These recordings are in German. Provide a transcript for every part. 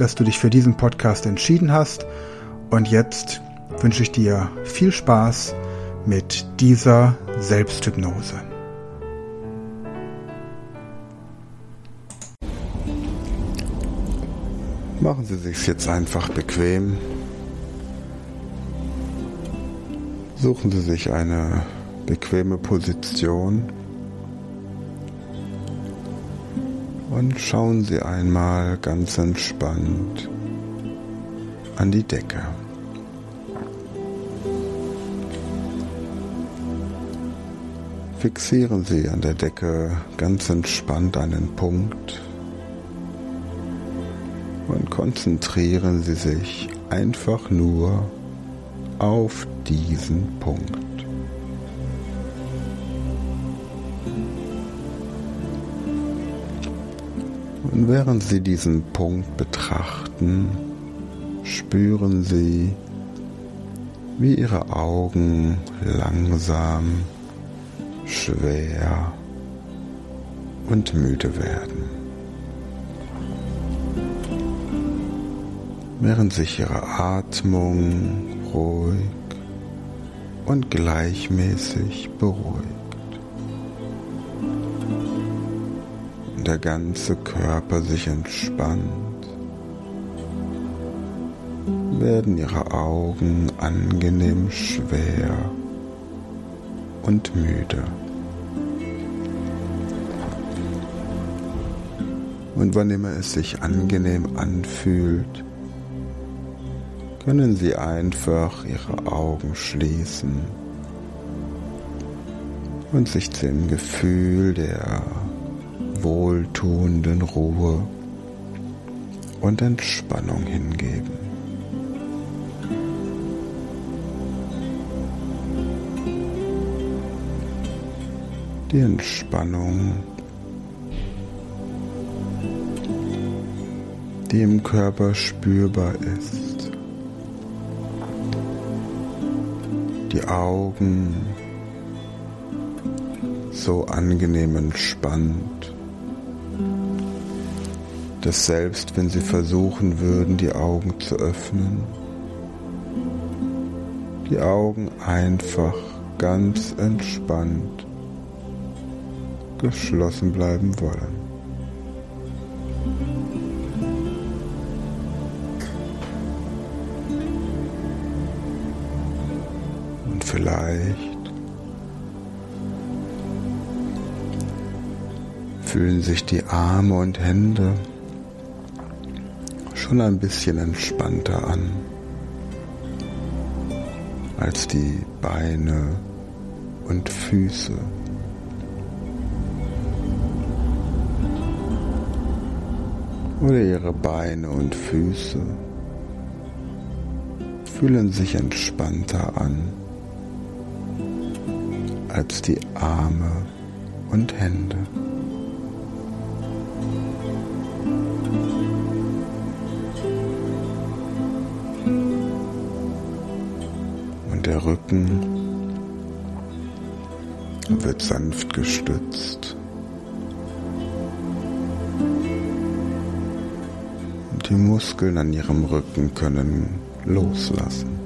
dass du dich für diesen Podcast entschieden hast und jetzt wünsche ich dir viel Spaß mit dieser Selbsthypnose. Machen Sie sich jetzt einfach bequem. Suchen Sie sich eine bequeme Position und schauen Sie einmal ganz entspannt an die Decke. Fixieren Sie an der Decke ganz entspannt einen Punkt und konzentrieren Sie sich einfach nur auf diesen Punkt. Während Sie diesen Punkt betrachten, spüren Sie, wie Ihre Augen langsam, schwer und müde werden. während sich ihre Atmung ruhig und gleichmäßig beruhigt. Der ganze Körper sich entspannt, werden ihre Augen angenehm schwer und müde. Und wann immer es sich angenehm anfühlt, können Sie einfach Ihre Augen schließen und sich dem Gefühl der wohltuenden Ruhe und Entspannung hingeben. Die Entspannung, die im Körper spürbar ist. die Augen so angenehm entspannt, dass selbst wenn sie versuchen würden, die Augen zu öffnen, die Augen einfach ganz entspannt geschlossen bleiben wollen. vielleicht fühlen sich die Arme und Hände schon ein bisschen entspannter an als die Beine und Füße. Oder ihre Beine und Füße fühlen sich entspannter an als die Arme und Hände. Sanft gestützt. Die Muskeln an ihrem Rücken können loslassen.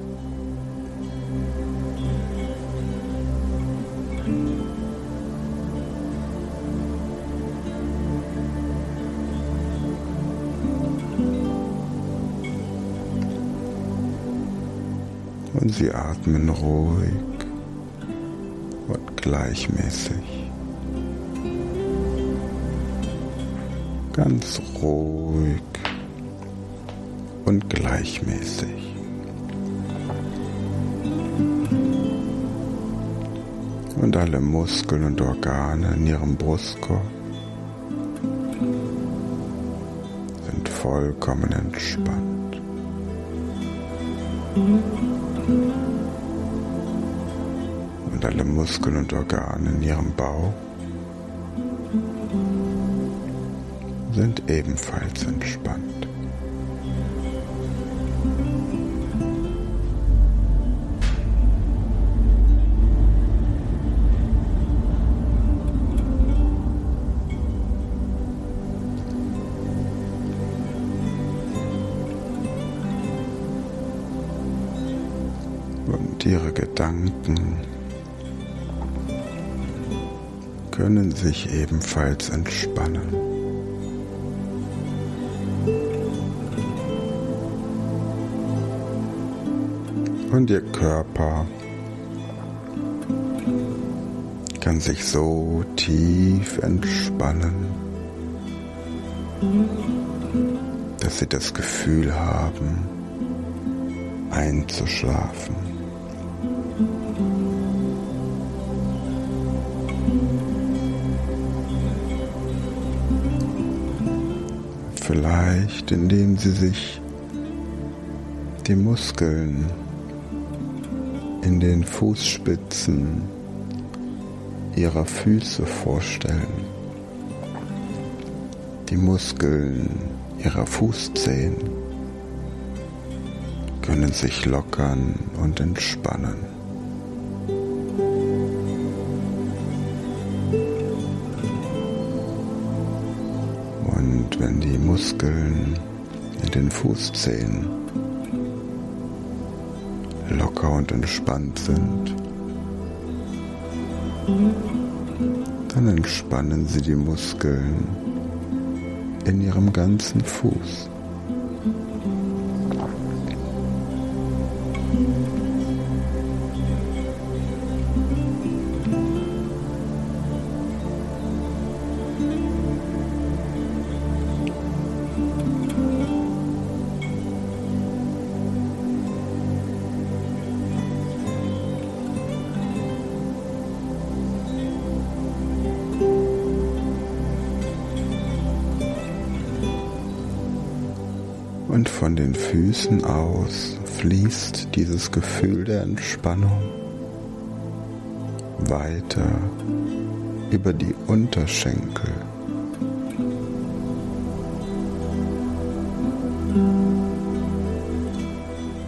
und sie atmen ruhig und gleichmäßig. Ganz ruhig und gleichmäßig. Und alle Muskeln und Organe in ihrem Brustkorb sind vollkommen entspannt. Und alle Muskeln und Organe in ihrem Bauch sind ebenfalls entspannt. Und ihre Gedanken können sich ebenfalls entspannen. und ihr Körper kann sich so tief entspannen, dass sie das Gefühl haben, einzuschlafen. Vielleicht indem sie sich die Muskeln in den Fußspitzen ihrer Füße vorstellen, die Muskeln ihrer Fußzehen können sich lockern und entspannen. Muskeln in den Fußzehen locker und entspannt sind, dann entspannen Sie die Muskeln in Ihrem ganzen Fuß. Füßen aus fließt dieses Gefühl der Entspannung weiter über die Unterschenkel.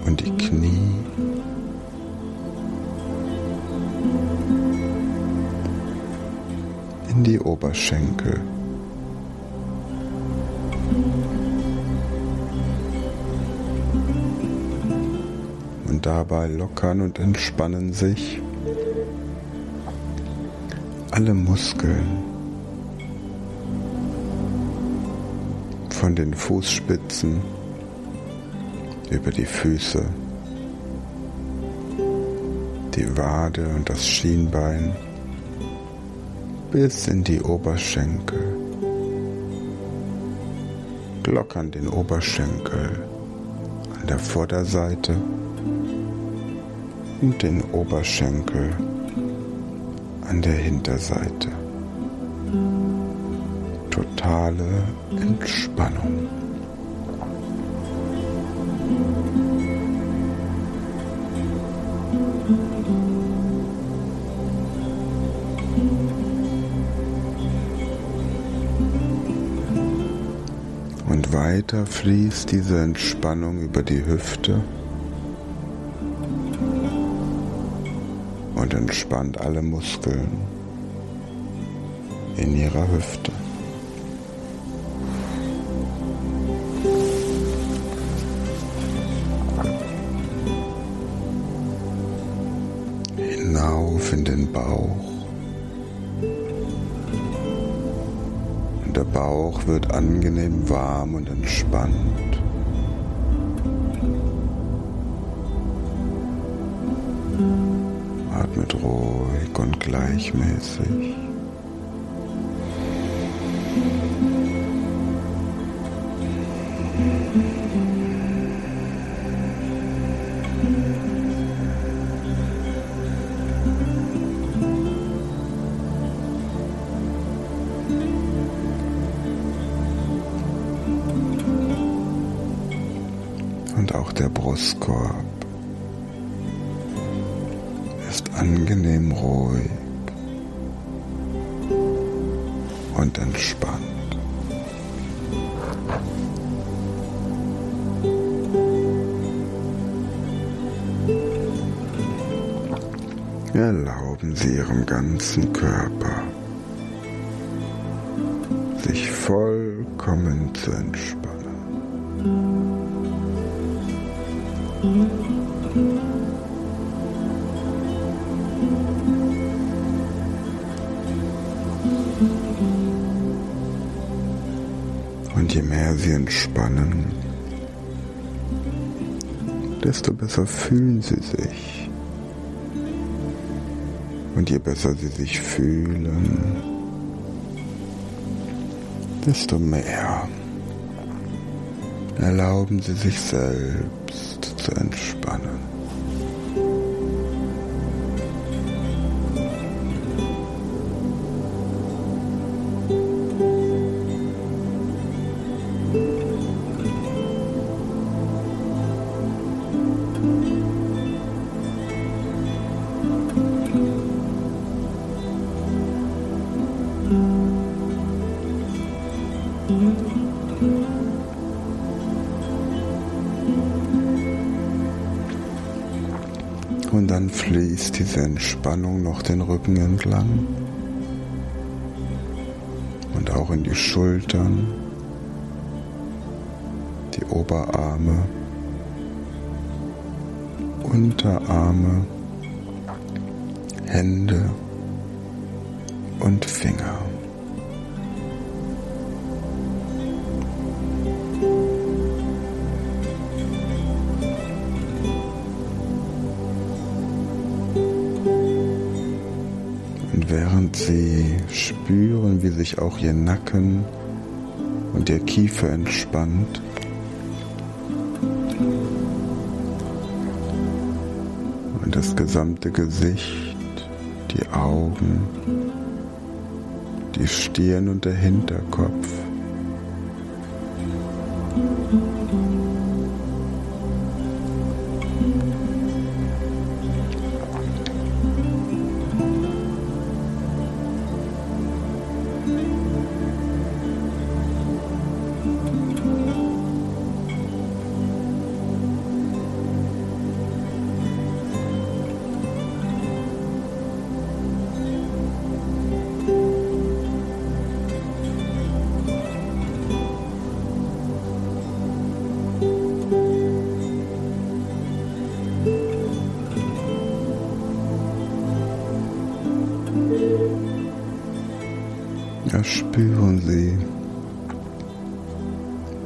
Und die Knie. In die Oberschenkel. Dabei lockern und entspannen sich alle Muskeln von den Fußspitzen über die Füße, die Wade und das Schienbein bis in die Oberschenkel. Lockern den Oberschenkel an der Vorderseite und den Oberschenkel an der Hinterseite. Totale Entspannung. Und weiter fließt diese Entspannung über die Hüfte entspannt alle Muskeln in ihrer Hüfte. Hinauf in den Bauch. Und der Bauch wird angenehm warm und entspannt. Atmet ruhig und gleichmäßig. Erlauben Sie Ihrem ganzen Körper, sich vollkommen zu entspannen. Und je mehr Sie entspannen, desto besser fühlen Sie sich. Und je besser Sie sich fühlen, desto mehr erlauben Sie sich selbst zu entspannen. Und dann fließt diese Entspannung noch den Rücken entlang und auch in die Schultern, die Oberarme, Unterarme, Hände und Finger. Während sie spüren, wie sich auch ihr Nacken und ihr Kiefer entspannt. Und das gesamte Gesicht, die Augen, die Stirn und der Hinterkopf. Erspüren Sie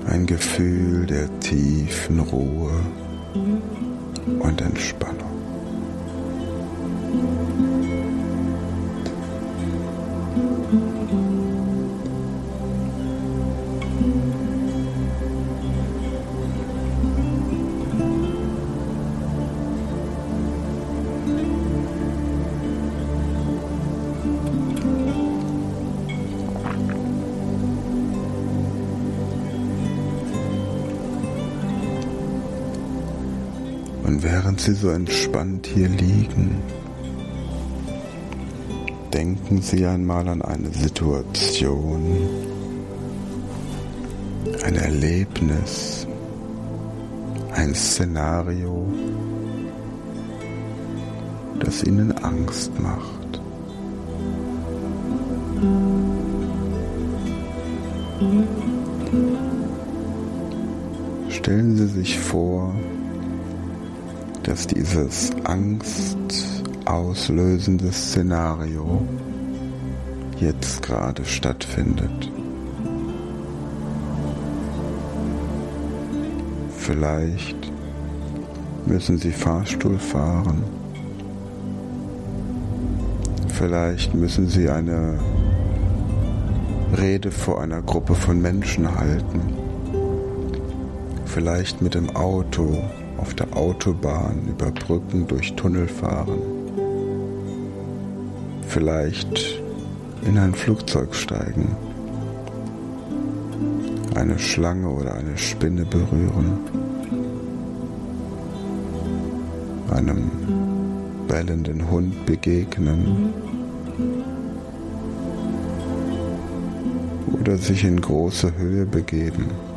ein Gefühl der tiefen Ruhe Und während Sie so entspannt hier liegen, denken Sie einmal an eine Situation, ein Erlebnis, ein Szenario, das Ihnen Angst macht. Stellen Sie sich vor, dass dieses angstauslösende Szenario jetzt gerade stattfindet. Vielleicht müssen Sie Fahrstuhl fahren. Vielleicht müssen Sie eine Rede vor einer Gruppe von Menschen halten. Vielleicht mit dem Auto auf der Autobahn über Brücken durch Tunnel fahren. Vielleicht in ein Flugzeug steigen. Eine Schlange oder eine Spinne berühren. Einem bellenden Hund begegnen oder sich in große Höhe begeben.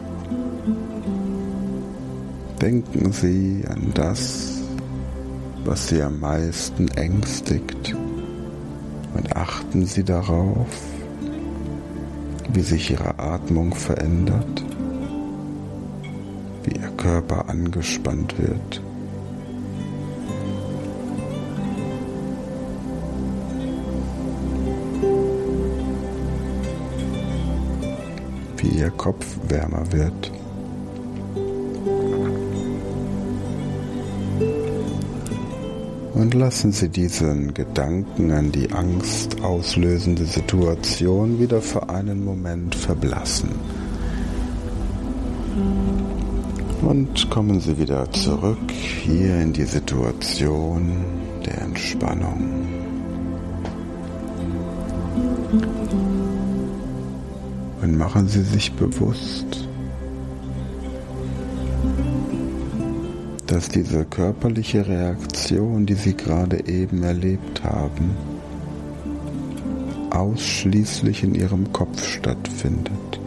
Denken Sie an das, was Sie am meisten ängstigt und achten Sie darauf, wie sich Ihre Atmung verändert, wie Ihr Körper angespannt wird. wie Ihr Kopf wärmer wird. Und lassen Sie diesen Gedanken an die Angst auslösende Situation wieder für einen Moment verblassen. Und kommen Sie wieder zurück hier in die Situation der Entspannung. Und machen Sie sich bewusst, dass diese körperliche Reaktion, die Sie gerade eben erlebt haben, ausschließlich in Ihrem Kopf stattfindet.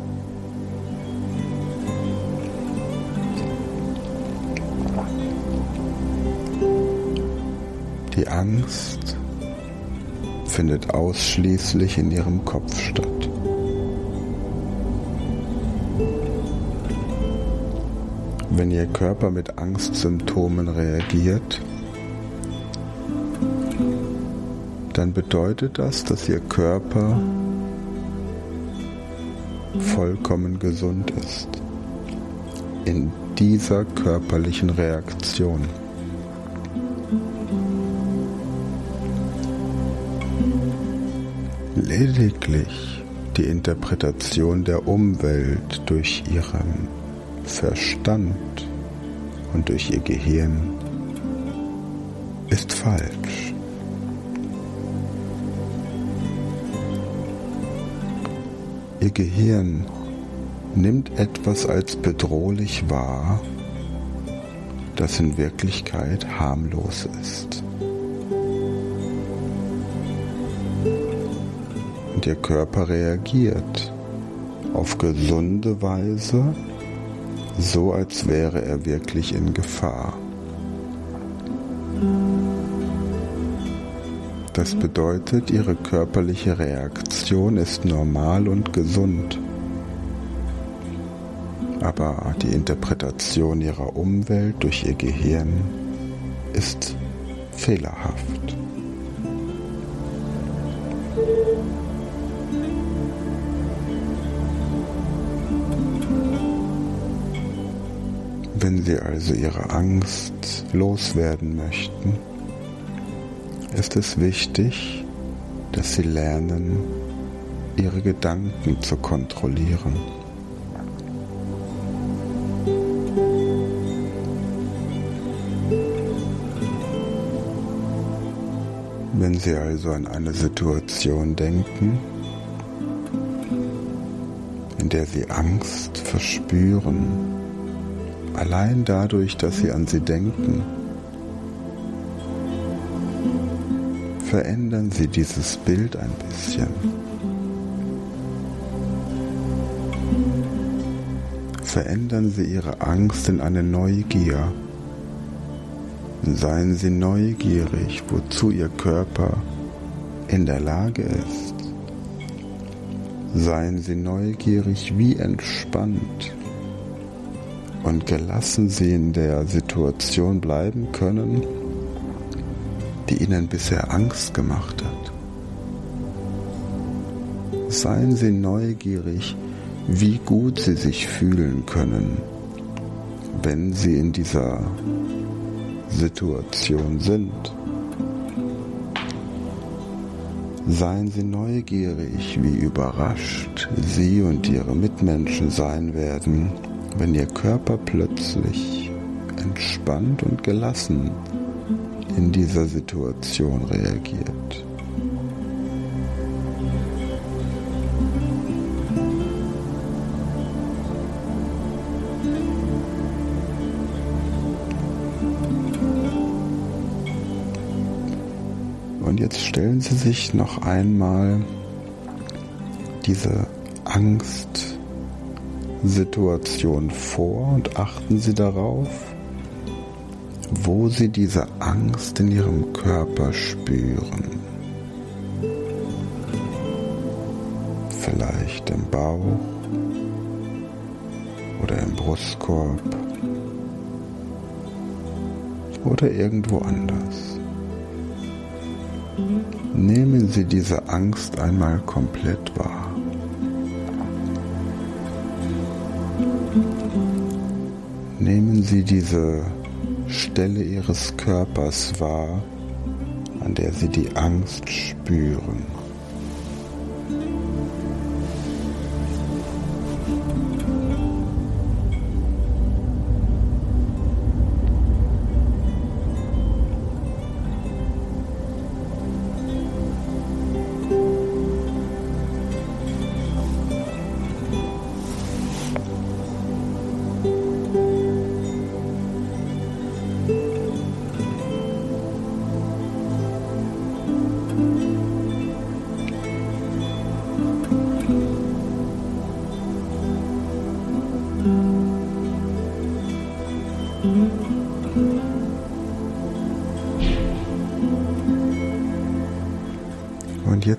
Die Angst findet ausschließlich in Ihrem Kopf statt. Wenn Ihr Körper mit Angstsymptomen reagiert, dann bedeutet das, dass Ihr Körper vollkommen gesund ist in dieser körperlichen Reaktion. Lediglich die Interpretation der Umwelt durch ihren Verstand und durch ihr Gehirn ist falsch. Ihr Gehirn nimmt etwas als bedrohlich wahr, das in Wirklichkeit harmlos ist. Und ihr Körper reagiert auf gesunde Weise so als wäre er wirklich in Gefahr. Das bedeutet, ihre körperliche Reaktion ist normal und gesund. Aber die Interpretation ihrer Umwelt durch ihr Gehirn ist fehlerhaft. Wenn Sie also Ihre Angst loswerden möchten, ist es wichtig, dass Sie lernen, Ihre Gedanken zu kontrollieren. Wenn Sie also an eine Situation denken, in der Sie Angst verspüren, Allein dadurch, dass sie an sie denken, verändern sie dieses Bild ein bisschen. Verändern Sie Ihre Angst in eine Neugier. Seien Sie neugierig, wozu Ihr Körper in der Lage ist. Seien Sie neugierig, wie entspannt und gelassen sie in der Situation bleiben können, die ihnen bisher Angst gemacht hat. Seien Sie neugierig, wie gut Sie sich fühlen können, wenn Sie in dieser Situation sind. Seien Sie neugierig, wie überrascht Sie und Ihre Mitmenschen sein werden, wenn Ihr Körper plötzlich entspannt und gelassen in dieser Situation reagiert. Und jetzt stellen Sie sich noch einmal diese Angstsituation vor und achten Sie darauf, wo Sie diese Angst in Ihrem Körper spüren. Vielleicht im Bauch oder im Brustkorb oder irgendwo anders. Nehmen Sie diese Angst einmal komplett wahr. Sie diese Stelle Ihres Körpers wahr, an der Sie die Angst spüren.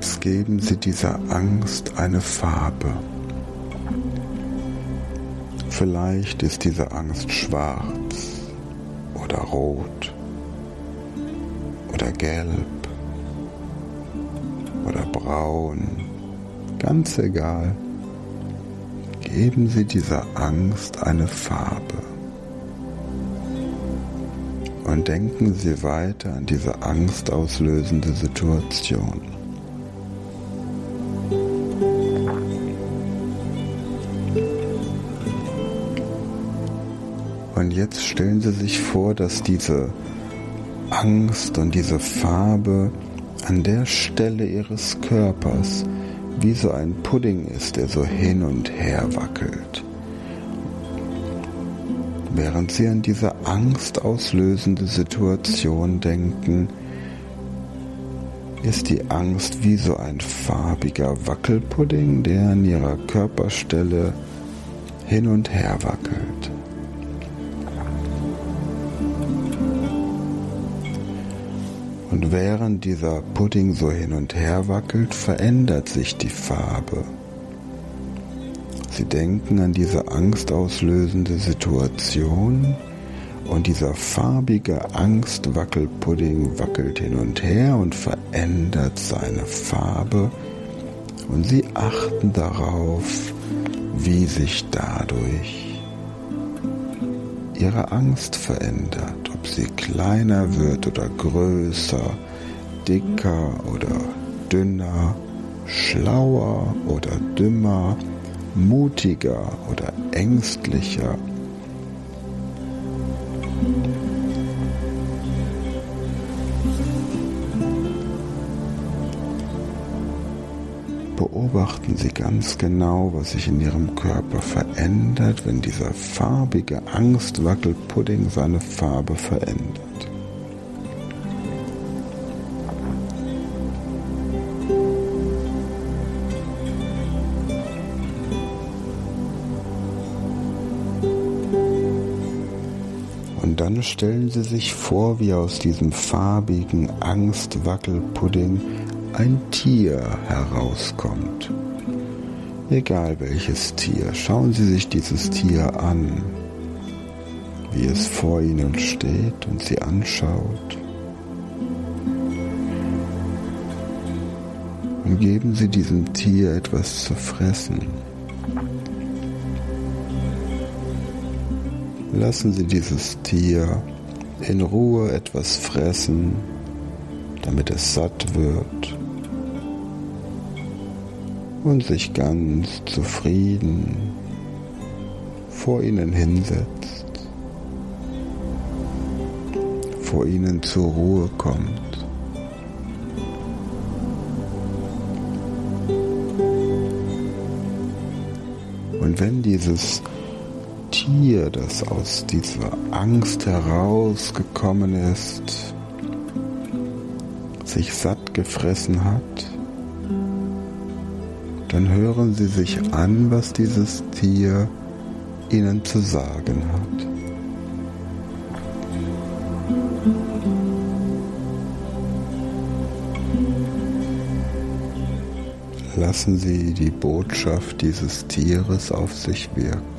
Jetzt geben Sie dieser Angst eine Farbe. Vielleicht ist diese Angst schwarz oder rot oder gelb oder braun, ganz egal. Geben Sie dieser Angst eine Farbe. Und denken Sie weiter an diese angstauslösende Situation. Jetzt stellen Sie sich vor, dass diese Angst und diese Farbe an der Stelle Ihres Körpers wie so ein Pudding ist, der so hin und her wackelt. Während Sie an diese angstauslösende Situation denken, ist die Angst wie so ein farbiger Wackelpudding, der an ihrer Körperstelle hin und her wackelt. Und während dieser Pudding so hin und her wackelt, verändert sich die Farbe. Sie denken an diese angstauslösende Situation und dieser farbige Angstwackelpudding wackelt hin und her und verändert seine Farbe und sie achten darauf, wie sich dadurch ihre Angst verändert, ob sie kleiner wird oder größer, dicker oder dünner, schlauer oder dümmer, mutiger oder ängstlicher. Beobachten Sie ganz genau, was sich in Ihrem Körper verändert, wenn dieser farbige Angstwackelpudding seine Farbe verändert. Und dann stellen Sie sich vor, wie aus diesem farbigen Angstwackelpudding ein Tier herauskommt. Egal welches Tier, schauen Sie sich dieses Tier an, wie es vor Ihnen steht und Sie anschaut. Und geben Sie diesem Tier etwas zu fressen. Lassen Sie dieses Tier in Ruhe etwas fressen, damit es satt wird und sich ganz zufrieden vor ihnen hinsetzt, vor ihnen zur Ruhe kommt. Und wenn dieses Tier, das aus dieser Angst herausgekommen ist, sich satt gefressen hat, dann hören Sie sich an, was dieses Tier Ihnen zu sagen hat. Lassen Sie die Botschaft dieses Tieres auf sich wirken.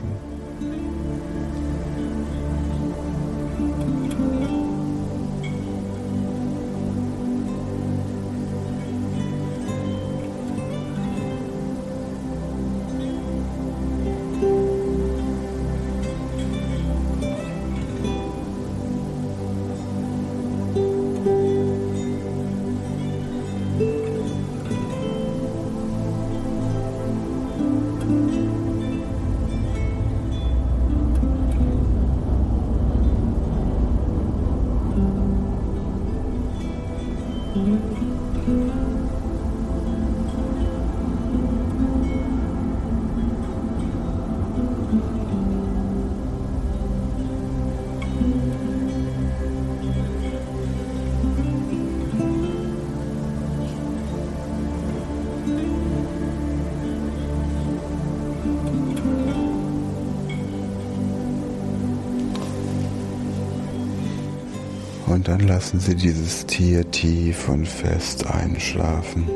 Dann lassen Sie dieses Tier tief und fest einschlafen.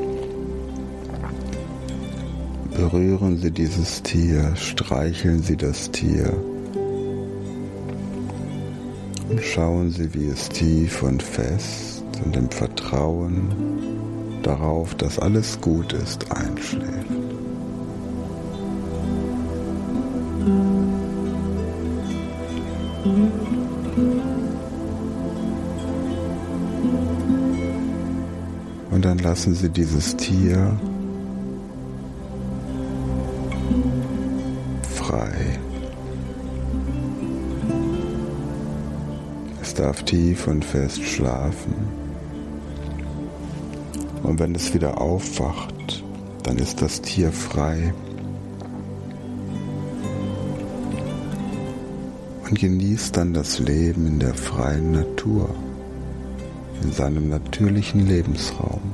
Berühren Sie dieses Tier, streicheln Sie das Tier und schauen Sie, wie es tief und fest und im Vertrauen darauf, dass alles gut ist, einschläft. Lassen Sie dieses Tier frei. Es darf tief und fest schlafen. Und wenn es wieder aufwacht, dann ist das Tier frei. Und genießt dann das Leben in der freien Natur in seinem natürlichen Lebensraum.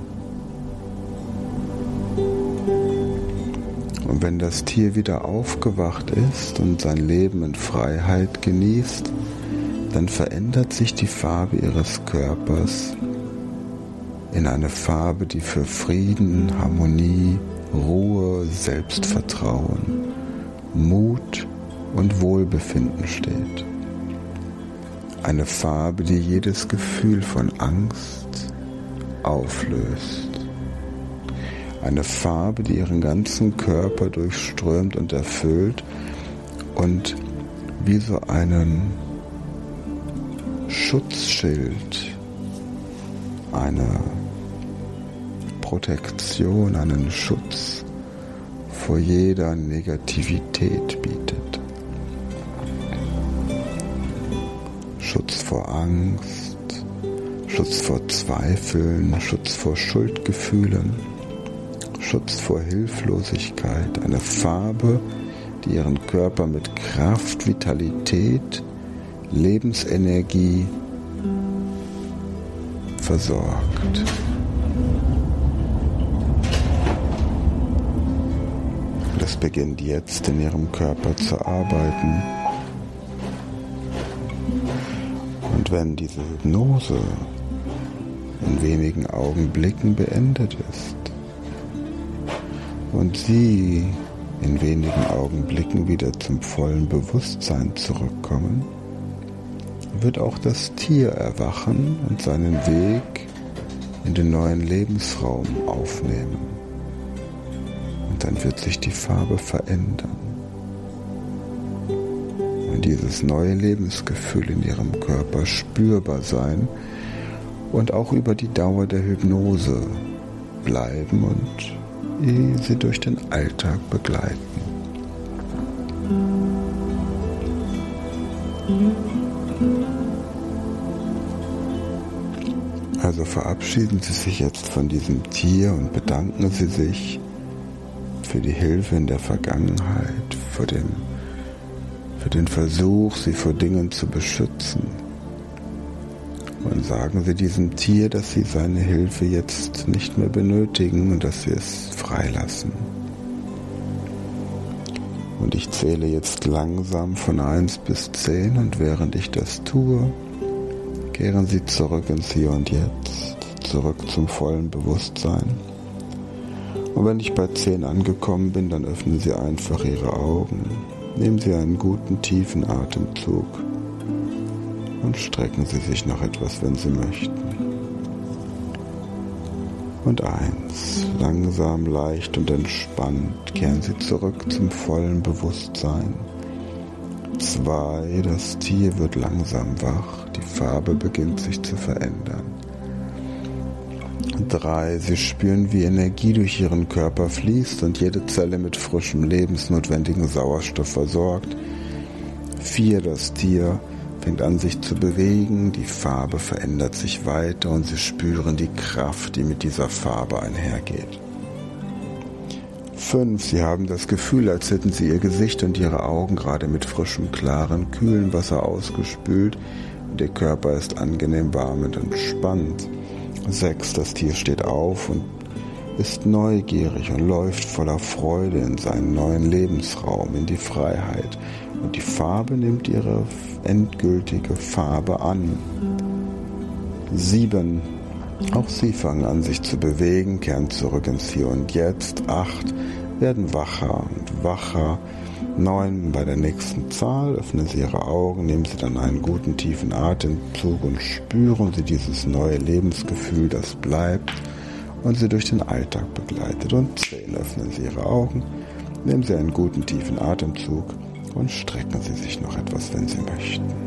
Und wenn das Tier wieder aufgewacht ist und sein Leben in Freiheit genießt, dann verändert sich die Farbe ihres Körpers in eine Farbe, die für Frieden, Harmonie, Ruhe, Selbstvertrauen, Mut und Wohlbefinden steht. Eine Farbe, die jedes Gefühl von Angst auflöst. Eine Farbe, die ihren ganzen Körper durchströmt und erfüllt und wie so einen Schutzschild, eine Protektion, einen Schutz vor jeder Negativität bietet. Schutz vor Angst, Schutz vor Zweifeln, Schutz vor Schuldgefühlen, Schutz vor Hilflosigkeit, eine Farbe, die ihren Körper mit Kraft, Vitalität, Lebensenergie versorgt. Das beginnt jetzt in ihrem Körper zu arbeiten. Und wenn diese Hypnose in wenigen Augenblicken beendet ist und Sie in wenigen Augenblicken wieder zum vollen Bewusstsein zurückkommen, wird auch das Tier erwachen und seinen Weg in den neuen Lebensraum aufnehmen. Und dann wird sich die Farbe verändern und dieses neue Lebensgefühl in ihrem Körper spürbar sein und auch über die Dauer der Hypnose bleiben und sie durch den Alltag begleiten. Also verabschieden Sie sich jetzt von diesem Tier und bedanken Sie sich für die Hilfe in der Vergangenheit, für den für den Versuch, sie vor Dingen zu beschützen. Und sagen Sie diesem Tier, dass Sie seine Hilfe jetzt nicht mehr benötigen und dass Sie es freilassen. Und ich zähle jetzt langsam von 1 bis 10 und während ich das tue, kehren Sie zurück ins Hier und Jetzt, zurück zum vollen Bewusstsein. Und wenn ich bei 10 angekommen bin, dann öffnen Sie einfach Ihre Augen, nehmen Sie einen guten tiefen Atemzug und strecken Sie sich noch etwas, wenn Sie möchten. Und eins, langsam, leicht und entspannt kehren Sie zurück zum vollen Bewusstsein. Zwei, das Tier wird langsam wach, die Farbe beginnt sich zu verändern. 3. Sie spüren, wie Energie durch ihren Körper fließt und jede Zelle mit frischem, lebensnotwendigen Sauerstoff versorgt. 4. Das Tier fängt an sich zu bewegen, die Farbe verändert sich weiter und Sie spüren die Kraft, die mit dieser Farbe einhergeht. 5. Sie haben das Gefühl, als hätten Sie Ihr Gesicht und Ihre Augen gerade mit frischem, klaren, kühlen Wasser ausgespült und Ihr Körper ist angenehm warm und entspannt. 6. Das Tier steht auf und ist neugierig und läuft voller Freude in seinen neuen Lebensraum, in die Freiheit. Und die Farbe nimmt ihre endgültige Farbe an. 7. Auch sie fangen an, sich zu bewegen, kehren zurück ins Hier und Jetzt. 8. Werden wacher und wacher 9 bei der nächsten Zahl öffnen Sie Ihre Augen, nehmen Sie dann einen guten tiefen Atemzug und spüren Sie dieses neue Lebensgefühl, das bleibt und Sie durch den Alltag begleitet. Und 10 öffnen Sie Ihre Augen, nehmen Sie einen guten tiefen Atemzug und strecken Sie sich noch etwas, wenn Sie möchten.